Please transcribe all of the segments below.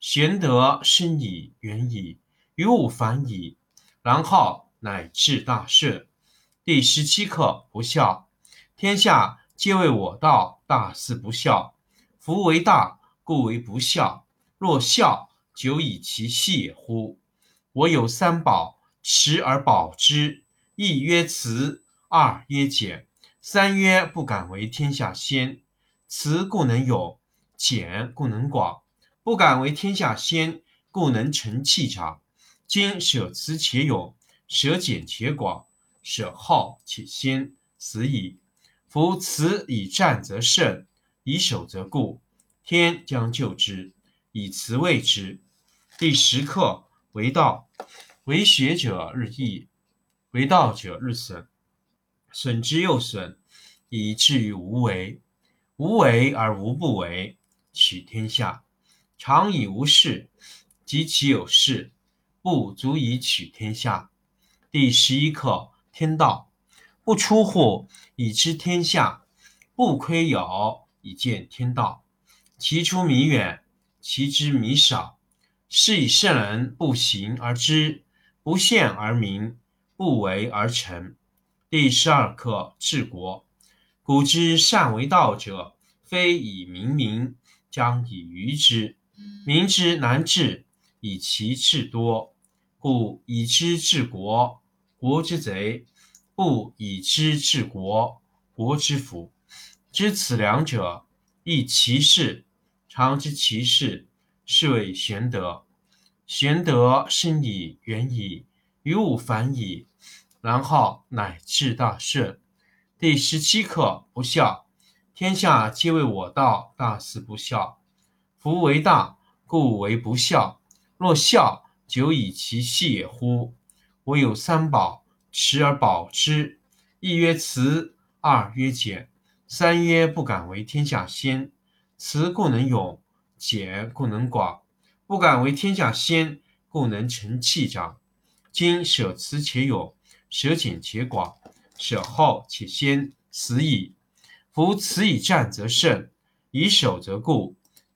玄德深矣，远矣，于物反矣，然后乃至大顺。第十七课不孝。天下皆为我道，大事不孝。夫为大，故为不孝。若孝，久以其细也乎？我有三宝，持而保之。一曰慈，二曰俭，三曰不敢为天下先。慈故能勇，俭故能广。不敢为天下先，故能成器长。今舍慈且勇，舍俭且广，舍好且先，死矣。夫慈以战则胜，以守则固。天将就之，以慈卫之。第十课为道，为学者日益，为道者日损，损之又损，以至于无为。无为而无不为，取天下。常以无事，及其有事，不足以取天下。第十一课天道，不出户，以知天下；不窥有，以见天道。其出弥远，其知弥少。是以圣人不行而知，不见而明，不为而成。第十二课治国。古之善为道者，非以明民，将以愚之。民之难治，以其智多。故以知治国，国之贼；不以知治国，国之福。知此两者，亦其事。常知其事，是谓玄德。玄德深矣，远矣，于物反矣，然后乃至大顺。第十七课不孝。天下皆为我道，大事不孝。夫为大，故为不孝。若孝，久以其细也乎？我有三宝，持而保之。一曰慈，二曰俭，三曰不敢为天下先。慈故能勇，俭故能广。不敢为天下先，故能成器长。今舍慈且勇，舍俭且广，舍后且先，死矣。夫慈以战则胜，以守则固。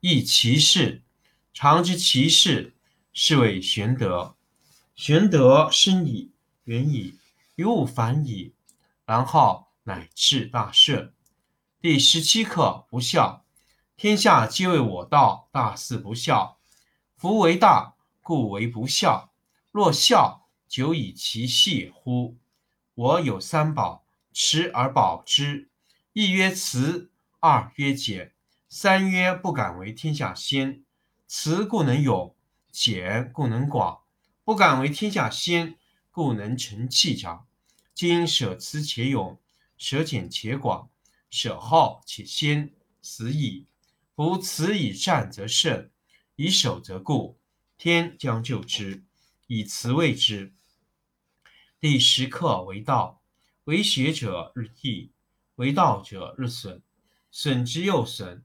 亦其事，常知其事，是谓玄德。玄德深矣，远矣，于物反矣，然后乃至大顺。第十七课不孝。天下皆为我道，大事不孝。夫为大，故为不孝。若孝，久以其细乎？我有三宝，持而保之。一曰慈，二曰俭。三曰不敢为天下先，慈故能勇，俭，故能广；不敢为天下先，故能成器长。今舍辞且勇，舍俭且广，舍好且先，死矣。夫此以战则胜，以守则固。天将就之，以辞为之。第十课为道，为学者日益，为道者日损，损之又损，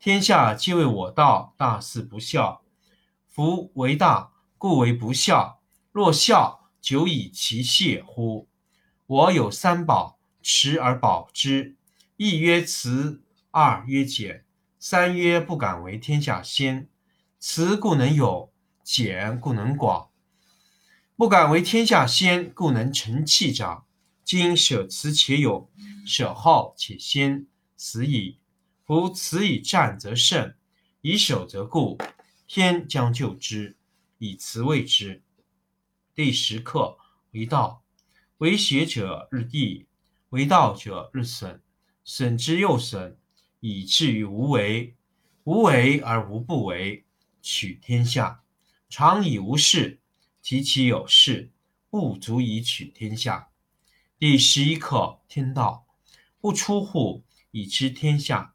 天下皆为我道，大事不孝。夫为大，故为不孝。若孝，久以其谢乎？我有三宝，持而保之。一曰慈，二曰俭，三曰不敢为天下先。慈故能有，俭故能广。不敢为天下先，故能成器长。今舍慈且勇，舍好且先，死矣。夫辞以战则胜，以守则固。天将就之，以辞为之。第十课为道，为学者日益，为道者日损，损之又损，以至于无为。无为而无不为，取天下常以无事。及其有事，不足以取天下。第十一课天道，不出户以知天下，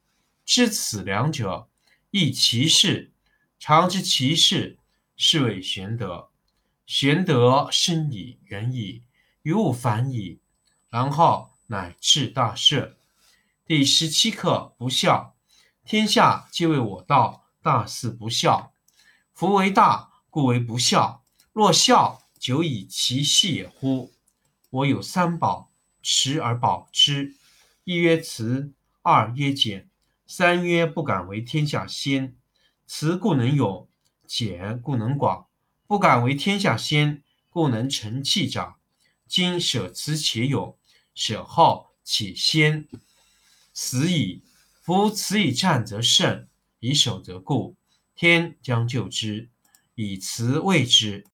知此两者，亦其事。常知其事，是谓玄德。玄德深矣，远矣，于物反矣，然后乃至大顺。第十七课不孝。天下皆为我道，大事不孝。夫为大，故为不孝。若孝，久以其细也乎？我有三宝，持而保之。一曰慈，二曰俭，三曰不敢为天下先。慈故能勇，俭故能广。不敢为天下先，故能成器长。今舍慈且勇，舍好且先，死矣。夫慈以战则胜，以守则固。天将就之，以慈为之。